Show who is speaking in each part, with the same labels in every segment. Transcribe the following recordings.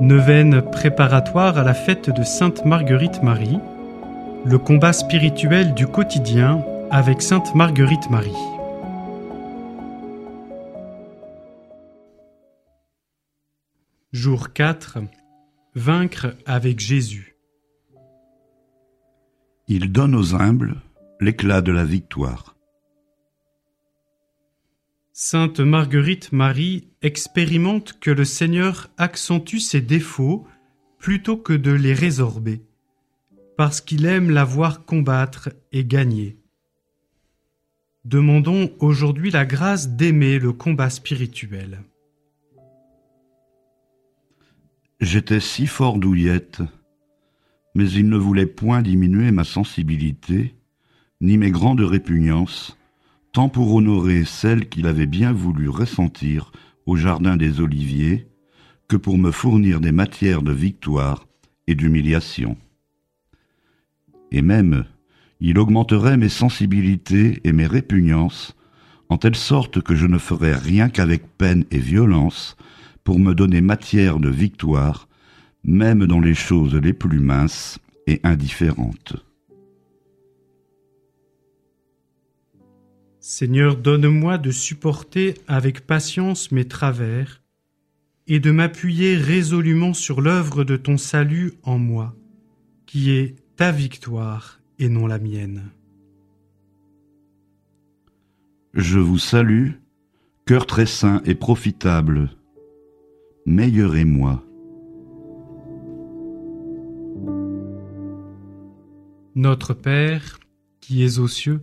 Speaker 1: Neuvaine préparatoire à la fête de Sainte Marguerite Marie, le combat spirituel du quotidien avec Sainte Marguerite Marie. Jour 4 Vaincre avec Jésus.
Speaker 2: Il donne aux humbles l'éclat de la victoire.
Speaker 1: Sainte Marguerite Marie expérimente que le Seigneur accentue ses défauts plutôt que de les résorber, parce qu'il aime la voir combattre et gagner. Demandons aujourd'hui la grâce d'aimer le combat spirituel.
Speaker 2: J'étais si fort douillette, mais il ne voulait point diminuer ma sensibilité, ni mes grandes répugnances, tant pour honorer celle qu'il avait bien voulu ressentir au jardin des Oliviers, que pour me fournir des matières de victoire et d'humiliation. Et même, il augmenterait mes sensibilités et mes répugnances, en telle sorte que je ne ferais rien qu'avec peine et violence pour me donner matière de victoire, même dans les choses les plus minces et indifférentes.
Speaker 1: Seigneur, donne-moi de supporter avec patience mes travers et de m'appuyer résolument sur l'œuvre de ton salut en moi, qui est ta victoire et non la mienne.
Speaker 2: Je vous salue, cœur très saint et profitable, meilleurez-moi.
Speaker 1: Notre Père, qui es aux cieux,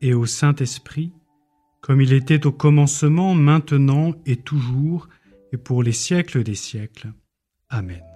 Speaker 1: et au Saint-Esprit, comme il était au commencement, maintenant et toujours, et pour les siècles des siècles. Amen.